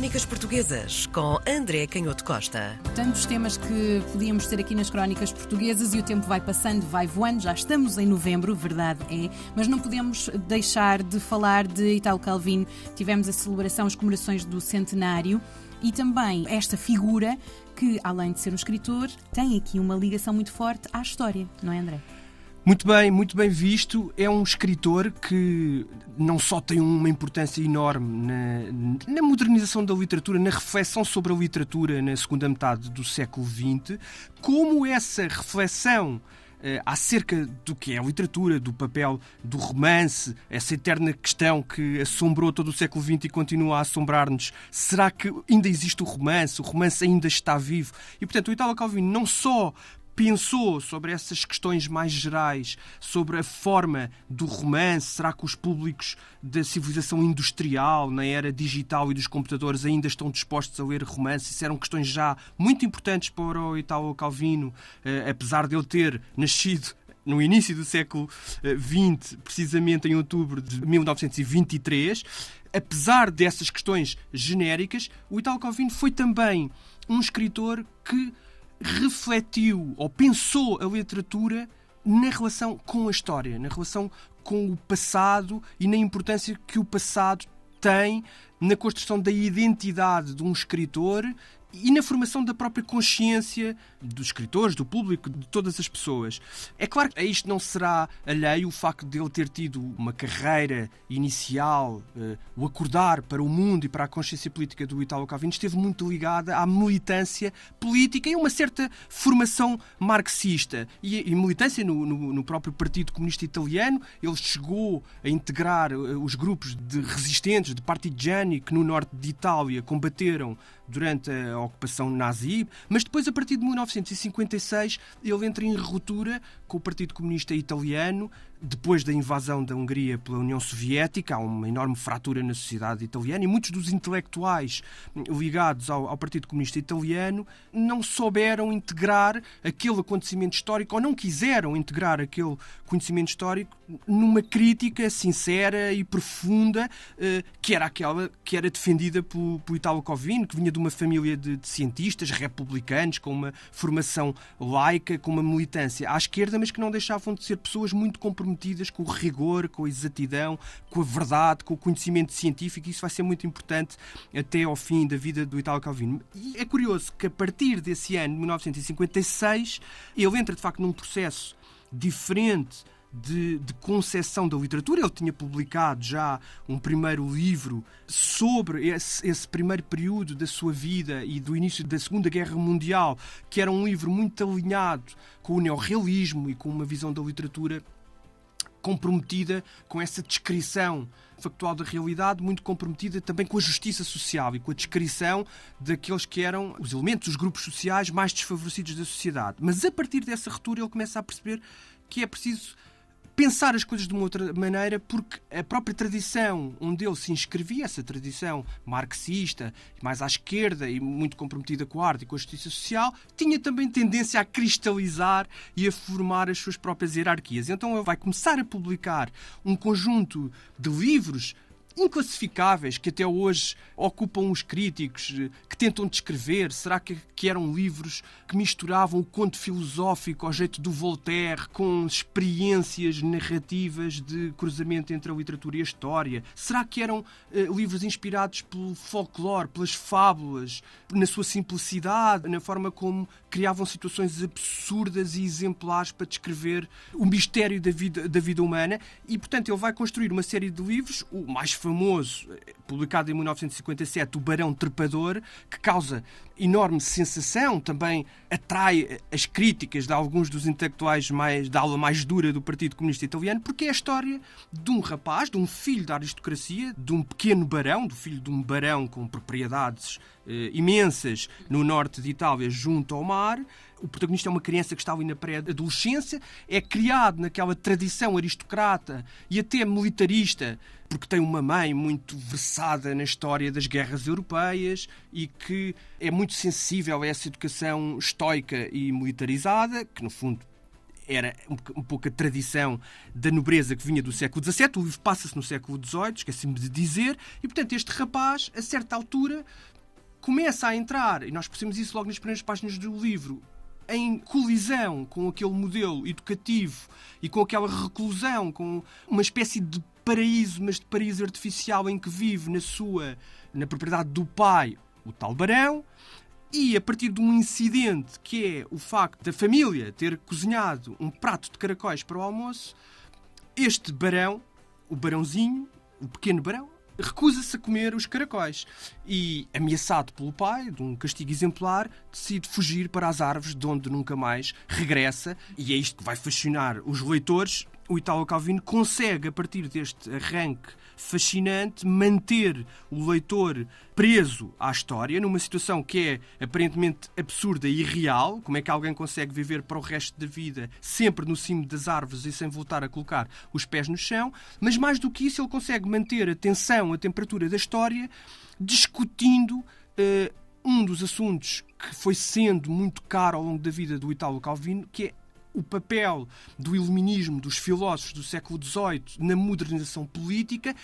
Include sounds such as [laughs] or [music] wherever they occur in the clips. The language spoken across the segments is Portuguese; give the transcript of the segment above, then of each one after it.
Crónicas Portuguesas com André Canhoto Costa. Tantos temas que podíamos ter aqui nas Crónicas Portuguesas e o tempo vai passando, vai voando. Já estamos em novembro, verdade é, mas não podemos deixar de falar de Italo Calvino. Tivemos a celebração, as comemorações do centenário e também esta figura que, além de ser um escritor, tem aqui uma ligação muito forte à história, não é, André? Muito bem, muito bem visto. É um escritor que não só tem uma importância enorme na, na, modernização da literatura, na reflexão sobre a literatura na segunda metade do século XX, como essa reflexão eh, acerca do que é a literatura, do papel do romance, essa eterna questão que assombrou todo o século XX e continua a assombrar-nos. Será que ainda existe o romance? O romance ainda está vivo? E, portanto, o Italo Calvino não só pensou sobre essas questões mais gerais, sobre a forma do romance? Será que os públicos da civilização industrial, na era digital e dos computadores, ainda estão dispostos a ler romance? Isso eram questões já muito importantes para o Italo Calvino, eh, apesar de ele ter nascido no início do século XX, eh, precisamente em outubro de 1923. Apesar dessas questões genéricas, o Italo Calvino foi também um escritor que refletiu ou pensou a literatura na relação com a história, na relação com o passado e na importância que o passado tem na construção da identidade de um escritor e na formação da própria consciência dos escritores, do público, de todas as pessoas. É claro que a isto não será alheio o facto de ele ter tido uma carreira inicial, uh, o acordar para o mundo e para a consciência política do Italo Calvino esteve muito ligada à militância política e uma certa formação marxista. E, e militância no, no, no, próprio Partido Comunista Italiano, ele chegou a integrar uh, os grupos de resistentes, de partigiani, que no norte de Itália combateram durante a ocupação nazi, mas depois, a partir de 1956, ele entra em ruptura com o Partido Comunista Italiano, depois da invasão da Hungria pela União Soviética, há uma enorme fratura na sociedade italiana e muitos dos intelectuais ligados ao, ao, Partido Comunista Italiano não souberam integrar aquele acontecimento histórico ou não quiseram integrar aquele conhecimento histórico numa crítica sincera e profunda eh, que era aquela que era defendida por, por Italo Calvino, que vinha de uma família de, de cientistas republicanos com uma formação laica, com uma militância à esquerda, mas que não deixavam de ser pessoas muito comprometidas comprometidas com o rigor, com a exatidão, com a verdade, com o conhecimento científico. Isso vai ser muito importante até ao fim da vida do Italo Calvino. E é curioso que a partir desse ano, 1956, ele entra de facto num processo diferente de, de concepção da literatura. Ele tinha publicado já um primeiro livro sobre esse, esse, primeiro período da sua vida e do início da Segunda Guerra Mundial, que era um livro muito alinhado com o neorrealismo e com uma visão da literatura comprometida com essa descrição factual da realidade, muito comprometida também com a justiça social e com a descrição daqueles que eram os elementos, os grupos sociais mais desfavorecidos da sociedade. Mas a partir dessa ruptura ele começa a perceber que é preciso pensar as coisas de uma outra maneira, porque a própria tradição onde ele se inscrevia, essa tradição marxista, mais à esquerda e muito comprometida com a arte e com a justiça social, tinha também tendência a cristalizar e a formar as suas próprias hierarquias. Então ele vai começar a publicar um conjunto de livros inclassificáveis que até hoje ocupam os críticos, eh, que tentam descrever. Será que, que eram livros que misturavam o conto filosófico ao jeito do Voltaire com experiências narrativas de cruzamento entre a literatura e a história? Será que eram uh, livros inspirados pelo folclore, pelas fábulas, na sua simplicidade, na forma como criavam situações absurdas e exemplares para descrever o mistério da vida, da vida humana? E, portanto, ele vai construir uma série de livros, o mais famoso, publicado em 1957, O Barão Trepador, que causa enorme sensação, também atrai as críticas de alguns dos intelectuais mais, da aula mais dura do Partido Comunista Italiano, porque é a história de um rapaz, de um filho da aristocracia, de um pequeno barão, do filho de um barão com propriedades eh, imensas no norte de Itália, junto ao mar, o protagonista é uma criança que está ali na pré-adolescência, é criado naquela tradição aristocrata e até militarista, porque tem uma mãe muito versada na história das guerras europeias e que é muito sensível a essa educação estoica e militarizada, que no fundo era um, pouco a tradição da nobreza que vinha do século XVII. O livro passa-se no século XVIII, esqueci-me de dizer, e portanto este rapaz, a certa altura, começa a entrar, e nós percebemos isso logo nas primeiras páginas do livro, em colisão com aquele modelo educativo e com aquela reclusão, com uma espécie de paraíso, mas de paraíso artificial em que vive na sua, na propriedade do pai, o tal barão, e a partir de um incidente que é o facto da família ter cozinhado um prato de caracóis para o almoço, este barão, o barãozinho, o pequeno barão, recusa-se a comer os caracóis e, ameaçado pelo pai de um castigo exemplar, decide fugir para as árvores, de onde nunca mais regressa. E é isto que vai fascinar os leitores. O Italo Calvino consegue, a partir deste arranque fascinante manter o leitor preso à história, numa situação que é aparentemente absurda e irreal. Como é que alguém consegue viver para o resto da vida sempre no cimo das árvores e sem voltar a colocar os pés no chão? Mas mais do que isso, ele consegue manter a tensão, a temperatura da história, discutindo. Uh, um dos assuntos que foi sendo muito caro ao longo da vida do Italo Calvino, que é o papel do iluminismo, dos filósofos do século XVIII na modernização política,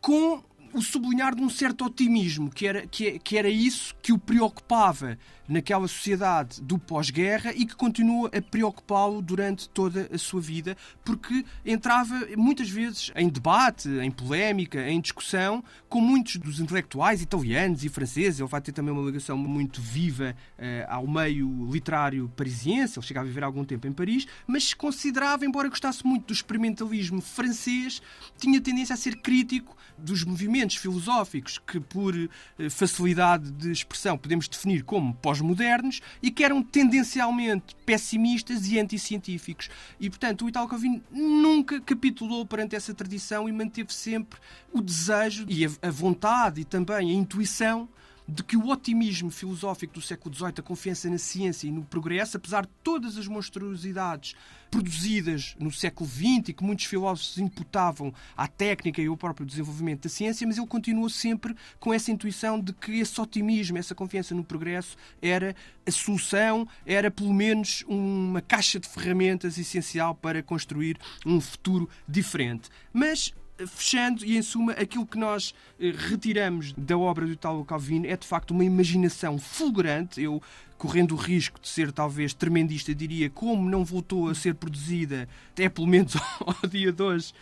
com o sublinhar de um certo otimismo, que era, que, que era isso que o preocupava naquela sociedade do pós-guerra e que continua a preocupá-lo durante toda a sua vida, porque entrava muitas vezes em debate, em polémica, em discussão com muitos dos intelectuais italianos e franceses. Ele vai ter também uma ligação muito viva uh, ao meio literário parisiense, ele chega a viver algum tempo em Paris, mas considerava, embora gostasse muito do experimentalismo francês, tinha tendência a ser crítico dos movimentos filosóficos que, por uh, facilidade de expressão, podemos definir como pós pós-modernos e que eram tendencialmente pessimistas e anticientíficos. E, portanto, o Italo Calvino nunca capitulou perante essa tradição e manteve sempre o desejo e a vontade e também a intuição de que o otimismo filosófico do século XVIII, a confiança na ciência e no progresso, apesar de todas as monstruosidades produzidas no século XX e que muitos filósofos imputavam à técnica e ao próprio desenvolvimento da ciência, mas ele continuou sempre com essa intuição de que esse otimismo, essa confiança no progresso era a solução, era pelo menos uma caixa de ferramentas essencial para construir um futuro diferente. Mas fechando e em suma, aquilo que nós eh, retiramos da obra do Italo Calvino é de facto uma imaginação fulgurante. Eu, correndo o risco de ser talvez tremendista, diria como não voltou a ser produzida, até pelo menos [laughs] ao dia de hoje,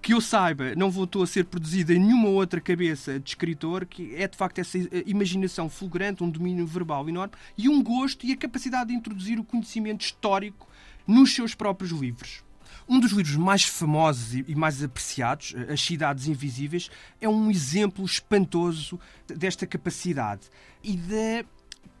que eu saiba, não voltou a ser produzida em nenhuma outra cabeça de escritor, que é de facto essa eh, imaginação fulgurante, um domínio verbal enorme e um gosto e a capacidade de introduzir o conhecimento histórico nos seus próprios livros. Um dos livros mais famosos e mais apreciados, As Cidades Invisíveis, é um exemplo espantoso desta capacidade e da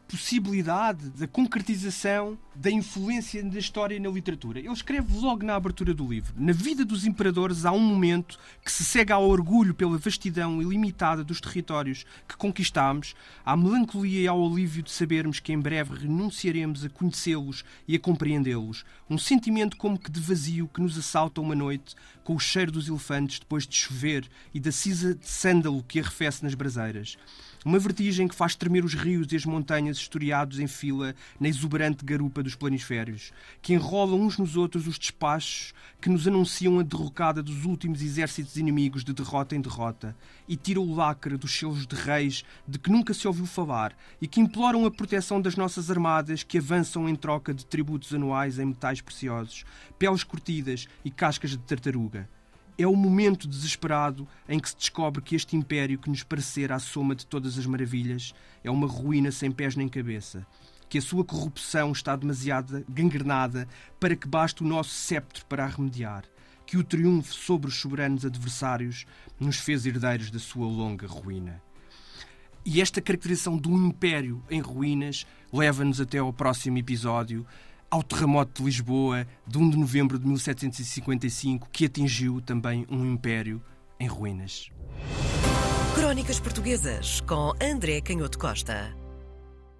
possibilidade da concretização da influência da história na literatura. Ele escreve logo na abertura do livro: Na vida dos imperadores há um momento que se cega ao orgulho pela vastidão ilimitada dos territórios que conquistámos, à melancolia e ao alívio de sabermos que em breve renunciaremos a conhecê-los e a compreendê-los. Um sentimento como que de vazio que nos assalta uma noite, com o cheiro dos elefantes depois de chover e da cisa de sândalo que arrefece nas braseiras. Uma vertigem que faz tremer os rios e as montanhas historiados em fila na exuberante garupa dos planisférios, que enrolam uns nos outros os despachos que nos anunciam a derrocada dos últimos exércitos inimigos de derrota em derrota, e tiram o lacre dos selos de reis de que nunca se ouviu falar e que imploram a proteção das nossas armadas que avançam em troca de tributos anuais em metais preciosos, peles curtidas e cascas de tartaruga é o momento desesperado em que se descobre que este império que nos parecera a soma de todas as maravilhas é uma ruína sem pés nem cabeça, que a sua corrupção está demasiado gangrenada para que baste o nosso sceptro para a remediar, que o triunfo sobre os soberanos adversários nos fez herdeiros da sua longa ruína. E esta caracterização do império em ruínas leva-nos até ao próximo episódio, ao terremoto de Lisboa de 1 de novembro de 1755, que atingiu também um império em ruínas. Crónicas Portuguesas com André Canhoto Costa.